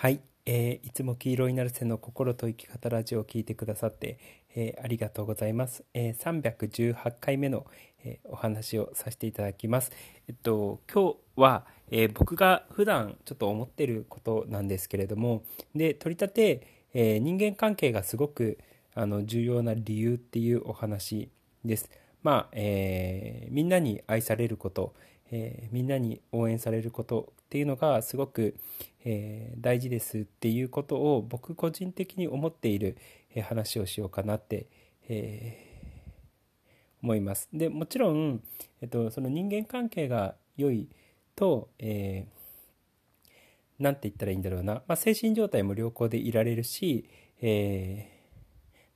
はい、えーいつも黄色になる背の心と生き方ラジオを聞いてくださって、えーありがとうございます。えー318回目の、えーお話をさせていただきます。えっと今日は、えー僕が普段ちょっと思ってることなんですけれども、で取り立て、えー人間関係がすごくあの重要な理由っていうお話です。まあ、えーみんなに愛されること、えーみんなに応援されることっていうのがすごく、えー大事ですっていうことを僕個人的に思っている、えー話をしようかなって、え思います。でもちろん、えっと、その人間関係が良いと、えーて言ったらいいんだろうな、まあ、精神状態も良好でいられるし、えー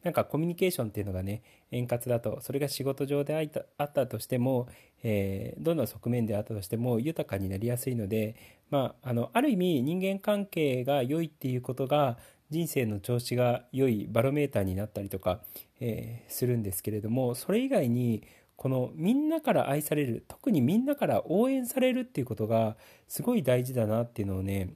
なんかコミュニケーションっていうのがね円滑だとそれが仕事上であったとしても、えーどんな側面であったとしても豊かになりやすいので、まあ、あのある意味人間関係が良いっていうことが人生の調子が良いバロメーターになったりとか、えーするんですけれどもそれ以外にこのみんなから愛される特にみんなから応援されるっていうことがすごい大事だなっていうのをね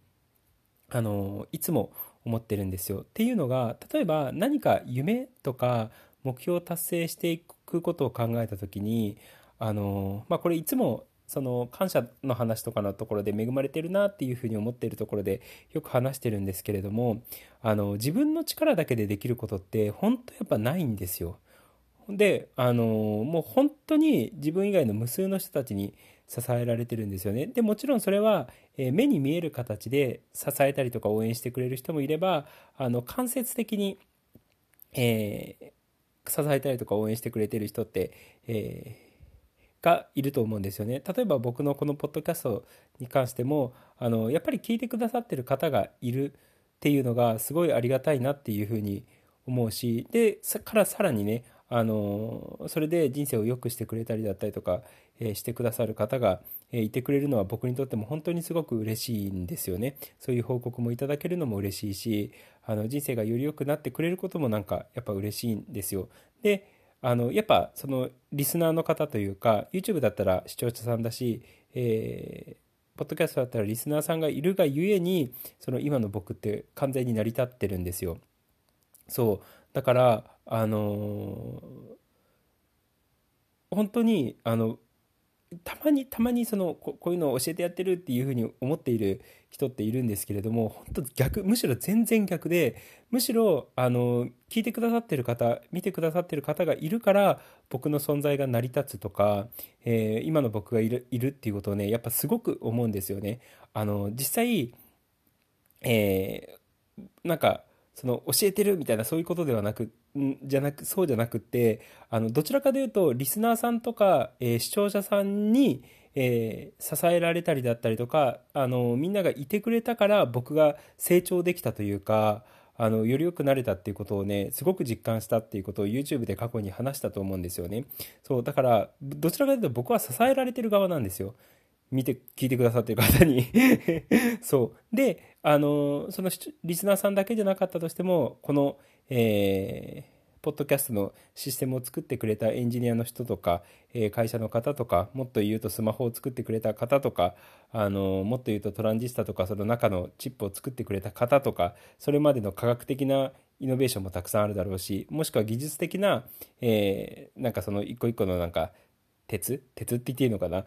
あのいつも思ってるんですよ。っていうのが例えば何か夢とか目標を達成していくことを考えた時にあの、まあ、これいつもその感謝の話とかのところで恵まれてるなっていうふうに思っているところでよく話してるんですけれどもあの自分の力だけでできることって本当やっぱないんですよ。であのもう本当に自分以外の無数の人たちに支えられてるんですよねでもちろんそれは、え目に見える形で支えたりとか応援してくれる人もいればあの間接的に、えー支えたりとか応援してくれてる人って、えーがいると思うんですよね。例えば僕のこのポッドキャストに関してもあのやっぱり聞いてくださってる方がいるっていうのがすごいありがたいなっていうふうに思うしでさからさらにねあのそれで人生を良くしてくれたりだったりとか、えーしてくださる方が、えーいてくれるのは僕にとっても本当にすごく嬉しいんですよね。そういう報告もいただけるのも嬉しいしあの人生がより良くなってくれることもなんかやっぱ嬉しいんですよ。であのやっぱそのリスナーの方というか YouTube だったら視聴者さんだし、えーポッドキャストだったらリスナーさんがいるがゆえにその今の僕って完全に成り立ってるんですよ。そう。だからあのー本当にあのたまにたまにそのここういうのを教えてやってるっていうふうに思っている人っているんですけれども本当逆むしろ全然逆でむしろあの聞いてくださってる方見てくださってる方がいるから僕の存在が成り立つとか、えー今の僕がいるいるっていうことをねやっぱすごく思うんですよね。あの実際えーなんかその教えてるみたいなそういうことではなくんじゃなくそうじゃなくってあのどちらかというとリスナーさんとか、えー視聴者さんに、えー支えられたりだったりとかあのみんながいてくれたから僕が成長できたというかあのより良くなれたっていうことをねすごく実感したっていうことを YouTube で過去に話したと思うんですよね。そうだからどちらかというと僕は支えられてる側なんですよ。見て聞いてくださってる方に。そう。であのそのリスナーさんだけじゃなかったとしてもこの、えーポッドキャストのシステムを作ってくれたエンジニアの人とか、えー会社の方とかもっと言うとスマホを作ってくれた方とかあのもっと言うとトランジスタとかその中のチップを作ってくれた方とかそれまでの科学的なイノベーションもたくさんあるだろうしもしくは技術的な、えーなんかその一個一個のなんか鉄？鉄って言っていいのかな？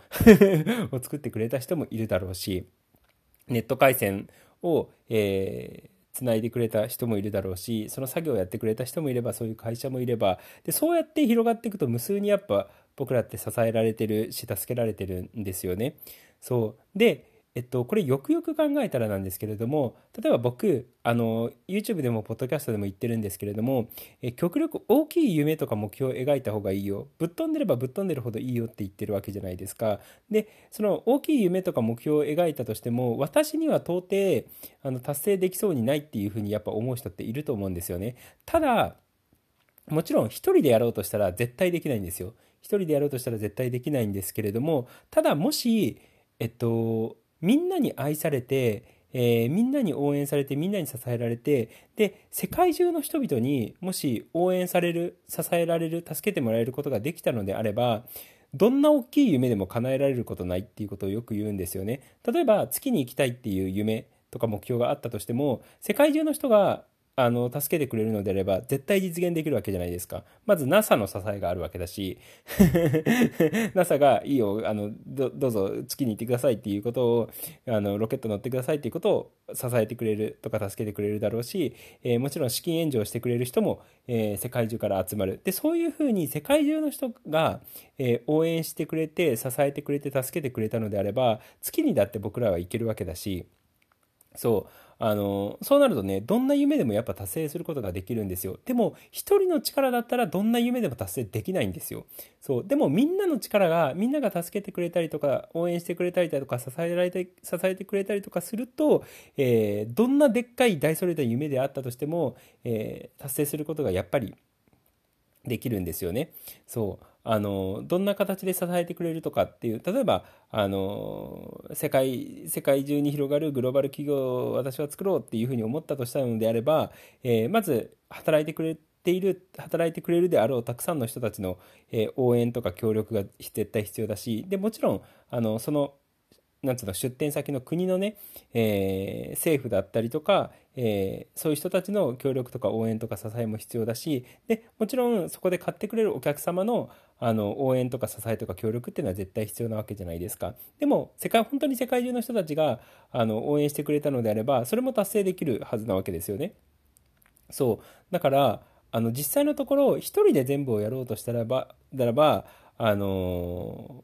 を作ってくれた人もいるだろうしネット回線を、えーつないでくれた人もいるだろうしその作業をやってくれた人もいればそういう会社もいればでそうやって広がっていくと無数にやっぱ僕らって支えられてるし助けられてるんですよね。そう。でえっと、これよくよく考えたらなんですけれども例えば僕あの YouTube でもポッドキャストでも言ってるんですけれどもえ極力大きい夢とか目標を描いた方がいいよ。ぶっ飛んでればぶっ飛んでるほどいいよって言ってるわけじゃないですか。でその大きい夢とか目標を描いたとしても私には到底あの達成できそうにないっていうふうにやっぱ思う人っていると思うんですよね。ただもちろん一人でやろうとしたら絶対できないんですよ。一人でやろうとしたら絶対できないんですけれどもただもしえっとみんなに愛されて、えーみんなに応援されてみんなに支えられてで世界中の人々にもし応援される支えられる助けてもらえることができたのであればどんな大きい夢でも叶えられることないっていうことをよく言うんですよね。例えば月に行きたいっていう夢とか目標があったとしても世界中の人があの助けてくれるのであれば絶対実現できるわけじゃないですか。まず NASA の支えがあるわけだし NASA がいいよあのどうぞ月に行ってくださいっていうことをあのロケット乗ってくださいっていうことを支えてくれるとか助けてくれるだろうし、えー、もちろん資金援助をしてくれる人も、えー、世界中から集まる。でそういうふうに世界中の人が、えー、応援してくれて支えてくれて助けてくれたのであれば月にだって僕らは行けるわけだしそうあの、そうなるとね、どんな夢でもやっぱ達成することができるんですよ。でも、一人の力だったらどんな夢でも達成できないんですよ。そう。でも、みんなの力が、みんなが助けてくれたりとか、応援してくれたりだとか、支えられて、支えてくれたりとかすると、えー、どんなでっかい大それた夢であったとしても、えー、達成することがやっぱりできるんですよね。そう。あの、どんな形で支えてくれるとかっていう、例えば、あの、世界、世界中に広がるグローバル企業を私は作ろうっていうふうに思ったとしたのであれば、えー、まず、働いてくれている、働いてくれるであろうたくさんの人たちの、えー、応援とか協力が絶対必要だし、で、もちろん、あの、その、なんつうの、出店先の国のね、えー、政府だったりとか、えー、そういう人たちの協力とか応援とか支えも必要だし、で、もちろんそこで買ってくれるお客様の、あの、応援とか支えとか協力っていうのは絶対必要なわけじゃないですか。でも、世界、本当に世界中の人たちが、あの、応援してくれたのであれば、それも達成できるはずなわけですよね。そう。だから、あの、実際のところ、一人で全部をやろうとしたらば、ならば、あの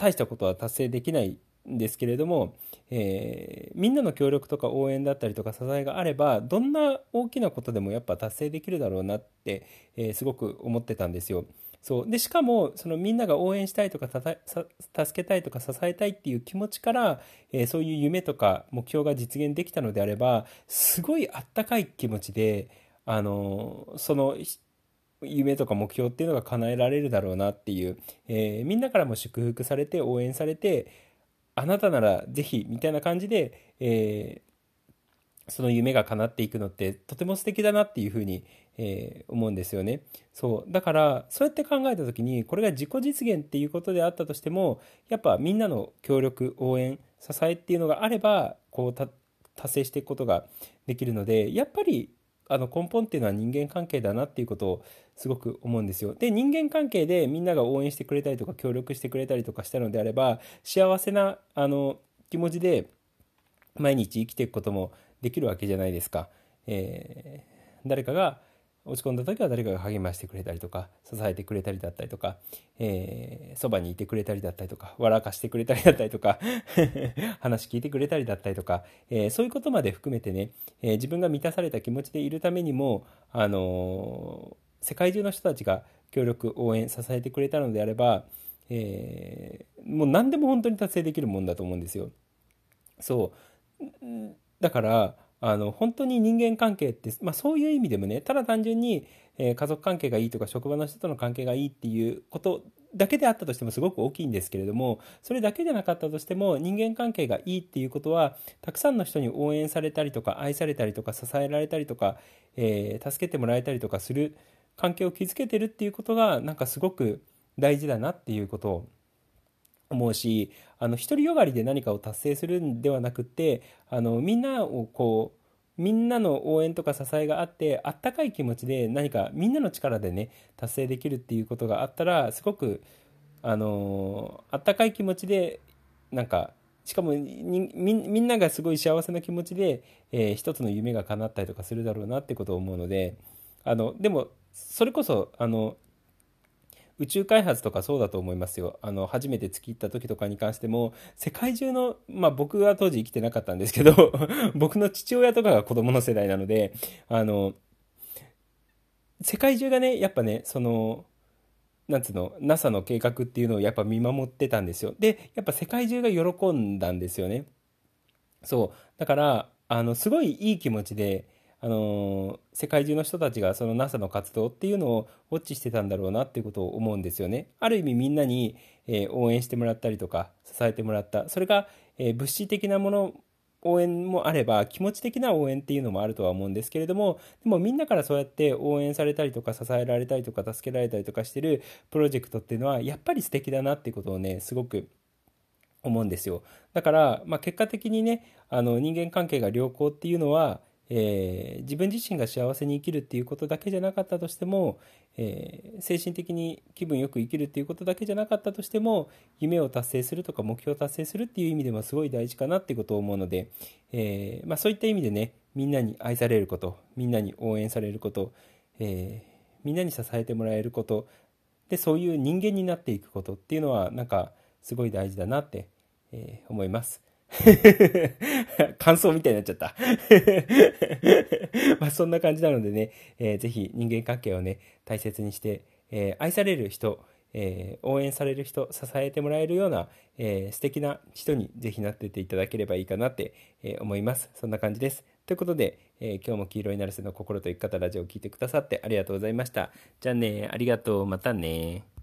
大したことは達成できないんですけれども、えー、みんなの協力とか応援だったりとか支えがあればどんな大きなことでもやっぱ達成できるだろうなって、えー、すごく思ってたんですよ。そうでしかもそのみんなが応援したいとか助けたいとか支えたいっていう気持ちから、えー、そういう夢とか目標が実現できたのであればすごいあったかい気持ちであのその夢とか目標っていうのが叶えられるだろうなっていう、えー、みんなからも祝福されて応援されてあなたならぜひみたいな感じで、えー、その夢が叶っていくのってとても素敵だなっていうふうに、えー、思うんですよね。そうだからそうやって考えた時にこれが自己実現っていうことであったとしてもやっぱみんなの協力応援支えっていうのがあればこう達成していくことができるのでやっぱりあの根本っていうのは人間関係だなっていうことをすごく思うんですよ。で、人間関係でみんなが応援してくれたりとか協力してくれたりとかしたのであれば、幸せなあの気持ちで毎日生きていくこともできるわけじゃないですか。えー、誰かが落ち込んだ時は誰かが励ましてくれたりとか支えてくれたりだったりとか、えー、そばにいてくれたりだったりとか笑かしてくれたりだったりとか 話聞いてくれたりだったりとか、えー、そういうことまで含めてね、えー、自分が満たされた気持ちでいるためにも、あの世界中の人たちが協力応援支えてくれたのであれば、えもう何でも本当に達成できるもんだと思うんですよ。そうだからあの本当に人間関係って、まあ、そういう意味でもねただ単純に、えー、家族関係がいいとか職場の人との関係がいいっていうことだけであったとしてもすごく大きいんですけれどもそれだけでなかったとしても人間関係がいいっていうことはたくさんの人に応援されたりとか愛されたりとか支えられたりとか、えー、助けてもらえたりとかする関係を築けてるっていうことがなんかすごく大事だなっていうことを思うしあの独りよがりで何かを達成するんではなくてあのみんなをこうみんなの応援とか支えがあってあったかい気持ちで何かみんなの力でね達成できるっていうことがあったらすごくあのあったかい気持ちでなんかしかもみんながすごい幸せな気持ちで、えー、一つの夢が叶ったりとかするだろうなってことを思うのであのでもそれこそあの宇宙開発とかそうだと思いますよ。あの、初めて月行った時とかに関しても、世界中の、まあ僕は当時生きてなかったんですけど 僕の父親とかが子供の世代なので、あの、世界中がね、やっぱね、その、なんつうの、NASA の計画っていうのをやっぱ見守ってたんですよ。で、やっぱ世界中が喜んだんですよね。そう。だから、あの、すごいいい気持ちで、あの世界中の人たちがその NASA の活動っていうのをウォッチしてたんだろうなっていうことを思うんですよね。ある意味みんなに、えー、応援してもらったりとか支えてもらったそれが、えー、物質的なもの応援もあれば気持ち的な応援っていうのもあるとは思うんですけれどもでもみんなからそうやって応援されたりとか支えられたりとか助けられたりとかしてるプロジェクトっていうのはやっぱり素敵だなっていうことをねすごく思うんですよ。だから、まあ、結果的にね、あの人間関係が良好っていうのは、えー、自分自身が幸せに生きるっていうことだけじゃなかったとしても、えー、精神的に気分よく生きるっていうことだけじゃなかったとしても夢を達成するとか目標を達成するっていう意味でもすごい大事かなってことを思うので、えー、まあ、そういった意味でねみんなに愛されることみんなに応援されること、えみんなに支えてもらえることでそういう人間になっていくことっていうのはなんかすごい大事だなって、え思います。感想みたいになっちゃった まあそんな感じなのでね、えー、ぜひ人間関係をね、大切にして、えー、愛される人、えー、応援される人、支えてもらえるような、えー、素敵な人にぜひなってていただければいいかなって、えー、思います。そんな感じです。ということで、え今日も黄色いなるせの心と生き方ラジオを聴いてくださってありがとうございました。じゃあね、ありがとう。またね。